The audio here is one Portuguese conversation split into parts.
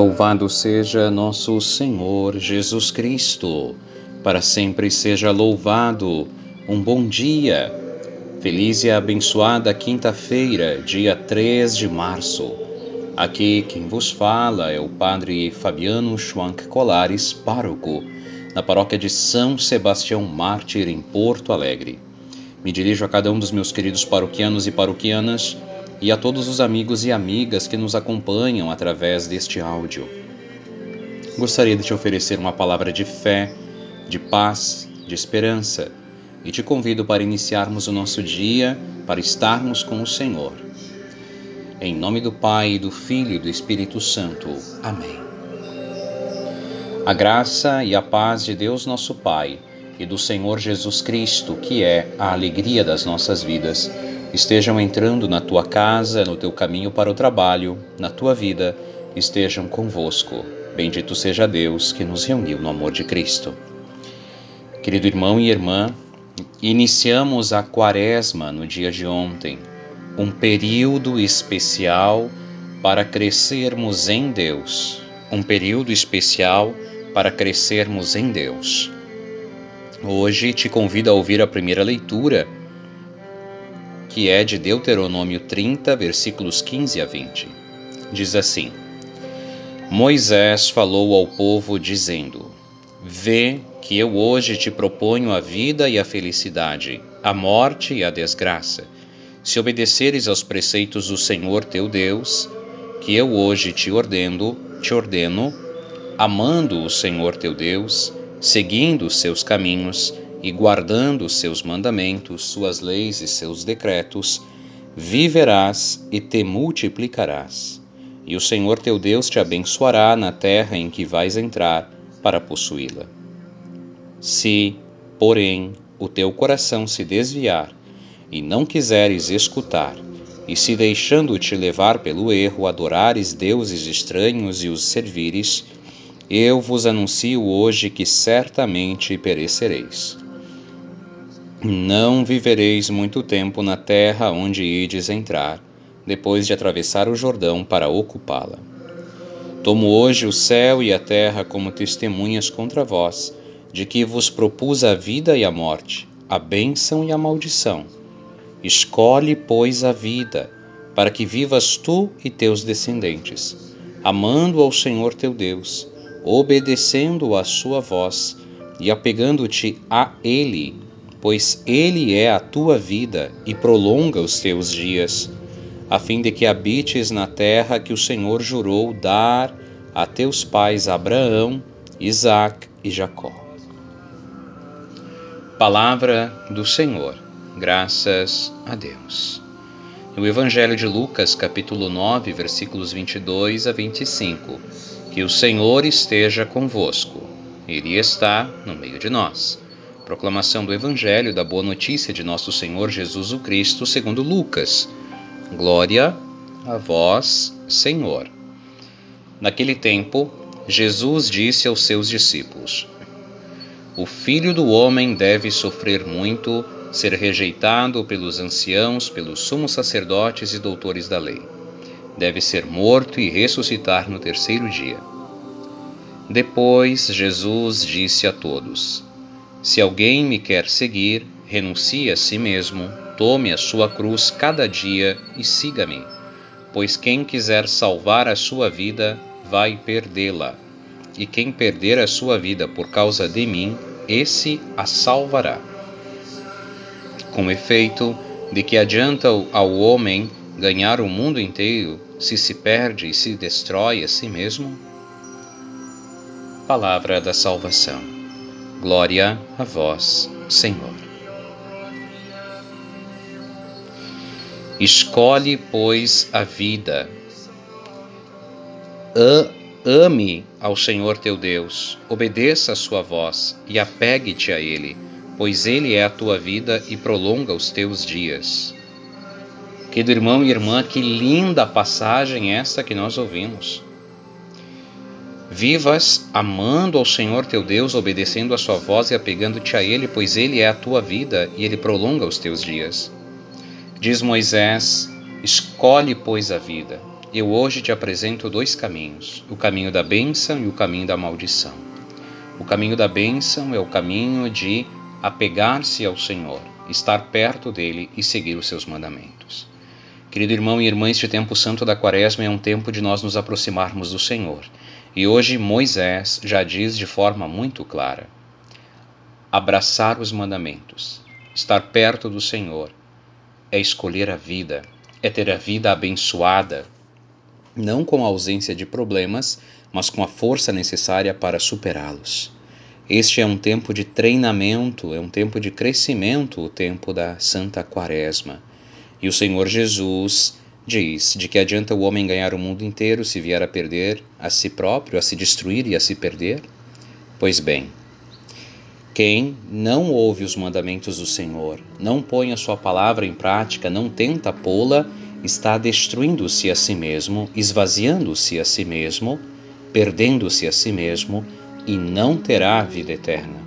Louvado seja nosso Senhor Jesus Cristo, para sempre seja louvado. Um bom dia, feliz e abençoada quinta-feira, dia 3 de março. Aqui quem vos fala é o Padre Fabiano Schwank Colares, pároco, na paróquia de São Sebastião Mártir, em Porto Alegre. Me dirijo a cada um dos meus queridos paroquianos e paroquianas e a todos os amigos e amigas que nos acompanham através deste áudio. Gostaria de te oferecer uma palavra de fé, de paz, de esperança e te convido para iniciarmos o nosso dia para estarmos com o Senhor. Em nome do Pai, do Filho e do Espírito Santo. Amém. A graça e a paz de Deus nosso Pai e do Senhor Jesus Cristo, que é a alegria das nossas vidas, estejam entrando na tua casa, no teu caminho para o trabalho, na tua vida, estejam convosco. Bendito seja Deus que nos reuniu no amor de Cristo. Querido irmão e irmã, iniciamos a quaresma no dia de ontem, um período especial para crescermos em Deus, um período especial para crescermos em Deus. Hoje te convido a ouvir a primeira leitura que é de Deuteronômio 30, versículos 15 a 20. Diz assim: Moisés falou ao povo, dizendo: Vê que eu hoje te proponho a vida e a felicidade, a morte e a desgraça. Se obedeceres aos preceitos do Senhor teu Deus, que eu hoje te ordeno, te ordeno, amando o Senhor teu Deus, seguindo os seus caminhos, e guardando seus mandamentos, suas leis e seus decretos, viverás e te multiplicarás. E o Senhor teu Deus te abençoará na terra em que vais entrar para possuí-la. Se, porém, o teu coração se desviar e não quiseres escutar, e se deixando-te levar pelo erro adorares deuses estranhos e os servires, eu vos anuncio hoje que certamente perecereis. Não vivereis muito tempo na terra onde ides entrar, depois de atravessar o Jordão para ocupá-la. Tomo hoje o céu e a terra como testemunhas contra vós, de que vos propus a vida e a morte, a bênção e a maldição. Escolhe, pois, a vida, para que vivas tu e teus descendentes, amando ao Senhor teu Deus, obedecendo à sua voz e apegando-te a Ele pois Ele é a tua vida e prolonga os teus dias, a fim de que habites na terra que o Senhor jurou dar a teus pais Abraão, Isaque e Jacó. Palavra do Senhor, graças a Deus. No Evangelho de Lucas, capítulo 9, versículos 22 a 25, que o Senhor esteja convosco, Ele está no meio de nós Proclamação do Evangelho da Boa Notícia de Nosso Senhor Jesus o Cristo, segundo Lucas. Glória a vós, Senhor. Naquele tempo, Jesus disse aos seus discípulos: O filho do homem deve sofrer muito, ser rejeitado pelos anciãos, pelos sumos sacerdotes e doutores da lei. Deve ser morto e ressuscitar no terceiro dia. Depois, Jesus disse a todos: se alguém me quer seguir, renuncie a si mesmo, tome a sua cruz cada dia e siga-me. Pois quem quiser salvar a sua vida, vai perdê-la. E quem perder a sua vida por causa de mim, esse a salvará. Com efeito, de que adianta ao homem ganhar o mundo inteiro se se perde e se destrói a si mesmo? Palavra da Salvação. Glória a vós, Senhor. Escolhe, pois, a vida. Ame ao Senhor teu Deus, obedeça a sua voz e apegue-te a Ele, pois Ele é a tua vida e prolonga os teus dias. Querido irmão e irmã, que linda passagem esta que nós ouvimos. Vivas amando ao Senhor teu Deus, obedecendo a sua voz e apegando-te a Ele, pois Ele é a tua vida e Ele prolonga os teus dias. Diz Moisés: Escolhe, pois, a vida. Eu hoje te apresento dois caminhos: o caminho da bênção e o caminho da maldição. O caminho da bênção é o caminho de apegar-se ao Senhor, estar perto dele e seguir os seus mandamentos. Querido irmão e irmã, este tempo santo da Quaresma é um tempo de nós nos aproximarmos do Senhor. E hoje Moisés já diz de forma muito clara: abraçar os mandamentos, estar perto do Senhor, é escolher a vida, é ter a vida abençoada, não com a ausência de problemas, mas com a força necessária para superá-los. Este é um tempo de treinamento, é um tempo de crescimento, o tempo da Santa Quaresma. E o Senhor Jesus diz: de que adianta o homem ganhar o mundo inteiro se vier a perder a si próprio, a se destruir e a se perder? Pois bem, quem não ouve os mandamentos do Senhor, não põe a sua palavra em prática, não tenta pô-la, está destruindo-se a si mesmo, esvaziando-se a si mesmo, perdendo-se a si mesmo e não terá vida eterna.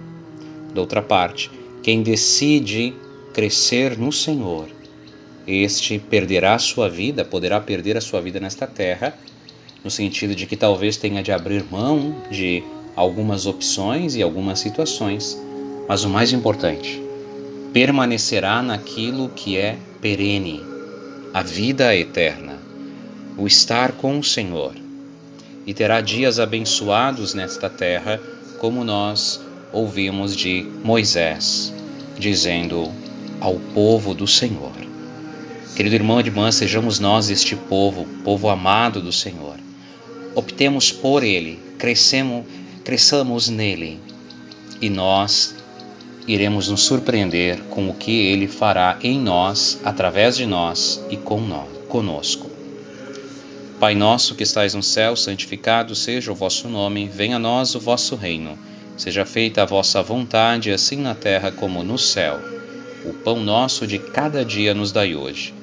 De outra parte, quem decide crescer no Senhor, este perderá a sua vida, poderá perder a sua vida nesta terra, no sentido de que talvez tenha de abrir mão de algumas opções e algumas situações, mas o mais importante, permanecerá naquilo que é perene, a vida eterna, o estar com o Senhor, e terá dias abençoados nesta terra, como nós ouvimos de Moisés, dizendo ao povo do Senhor. Querido irmão e irmã, sejamos nós este povo, povo amado do Senhor. Optemos por Ele, crescemos, cresçamos nele, e nós iremos nos surpreender com o que Ele fará em nós, através de nós e conosco. Pai nosso que estais no céu, santificado seja o vosso nome, venha a nós o vosso reino. Seja feita a vossa vontade, assim na terra como no céu. O pão nosso de cada dia nos dai hoje.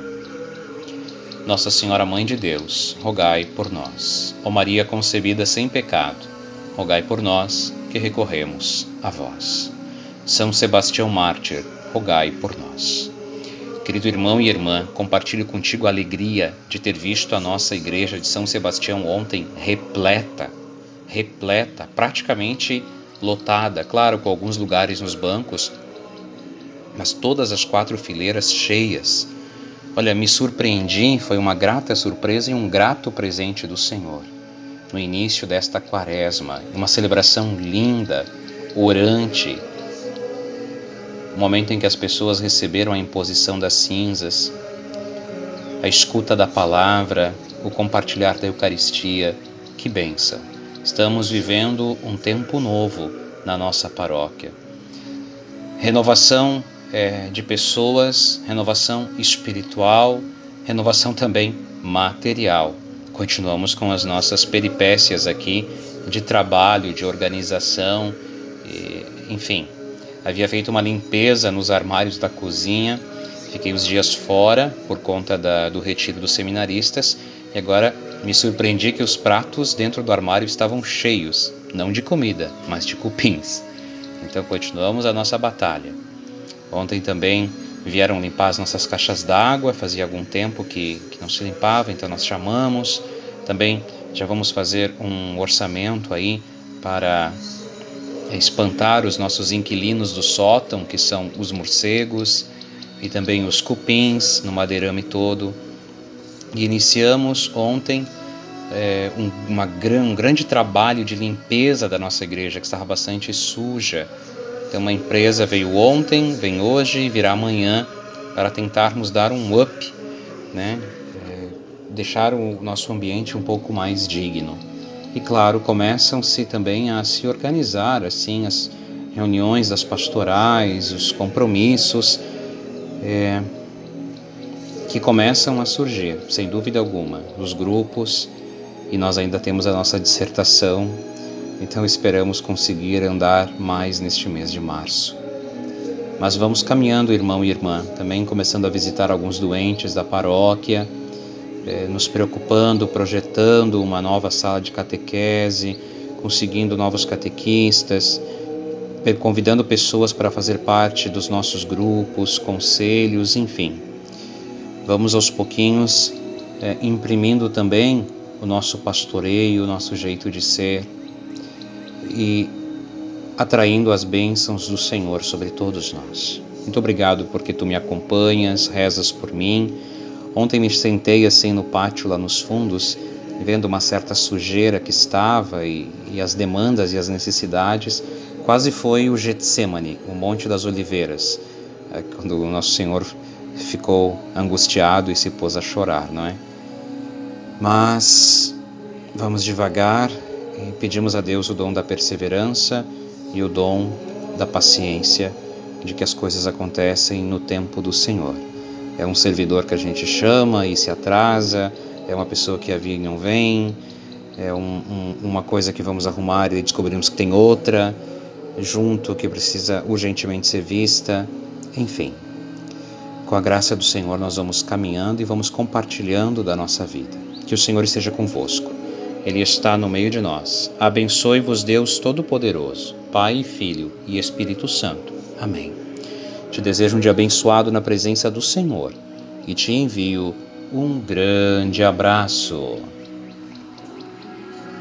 Nossa Senhora, Mãe de Deus, rogai por nós. Ó Maria concebida sem pecado, rogai por nós que recorremos a vós. São Sebastião Mártir, rogai por nós. Querido irmão e irmã, compartilho contigo a alegria de ter visto a nossa igreja de São Sebastião ontem repleta, repleta, praticamente lotada, claro, com alguns lugares nos bancos, mas todas as quatro fileiras cheias. Olha, me surpreendi, foi uma grata surpresa e um grato presente do Senhor. No início desta quaresma, uma celebração linda, orante, o momento em que as pessoas receberam a imposição das cinzas, a escuta da palavra, o compartilhar da Eucaristia. Que benção! Estamos vivendo um tempo novo na nossa paróquia. Renovação é, de pessoas, renovação espiritual, renovação também material. Continuamos com as nossas peripécias aqui de trabalho, de organização, e, enfim, Havia feito uma limpeza nos armários da cozinha. Fiquei os dias fora por conta da, do retiro dos seminaristas e agora me surpreendi que os pratos dentro do armário estavam cheios, não de comida, mas de cupins. Então continuamos a nossa batalha. Ontem também vieram limpar as nossas caixas d'água, fazia algum tempo que, que não se limpava, então nós chamamos. Também já vamos fazer um orçamento aí para espantar os nossos inquilinos do sótão, que são os morcegos e também os cupins no madeirame todo. E iniciamos ontem é, um, uma, um grande trabalho de limpeza da nossa igreja, que estava bastante suja. Então, uma empresa veio ontem, vem hoje virá amanhã para tentarmos dar um up, né? É, deixar o nosso ambiente um pouco mais digno. E claro, começam-se também a se organizar assim as reuniões das pastorais, os compromissos. É, que começam a surgir, sem dúvida alguma, os grupos, e nós ainda temos a nossa dissertação, então esperamos conseguir andar mais neste mês de março. Mas vamos caminhando, irmão e irmã, também começando a visitar alguns doentes da paróquia, eh, nos preocupando, projetando uma nova sala de catequese, conseguindo novos catequistas, convidando pessoas para fazer parte dos nossos grupos, conselhos, enfim. Vamos aos pouquinhos é, imprimindo também o nosso pastoreio, o nosso jeito de ser e atraindo as bênçãos do Senhor sobre todos nós. Muito obrigado porque tu me acompanhas, rezas por mim. Ontem me sentei assim no pátio lá nos fundos vendo uma certa sujeira que estava e, e as demandas e as necessidades, quase foi o Getsemane, o Monte das Oliveiras, é, quando o Nosso Senhor ficou angustiado e se pôs a chorar, não é? Mas vamos devagar e pedimos a Deus o dom da perseverança e o dom da paciência, de que as coisas acontecem no tempo do Senhor. É um servidor que a gente chama e se atrasa, é uma pessoa que havia e não vem, é um, um, uma coisa que vamos arrumar e descobrimos que tem outra junto que precisa urgentemente ser vista, enfim. Com a graça do Senhor, nós vamos caminhando e vamos compartilhando da nossa vida. Que o Senhor esteja convosco. Ele está no meio de nós. Abençoe-vos, Deus Todo-Poderoso, Pai, Filho e Espírito Santo. Amém. Te desejo um dia abençoado na presença do Senhor e te envio um grande abraço.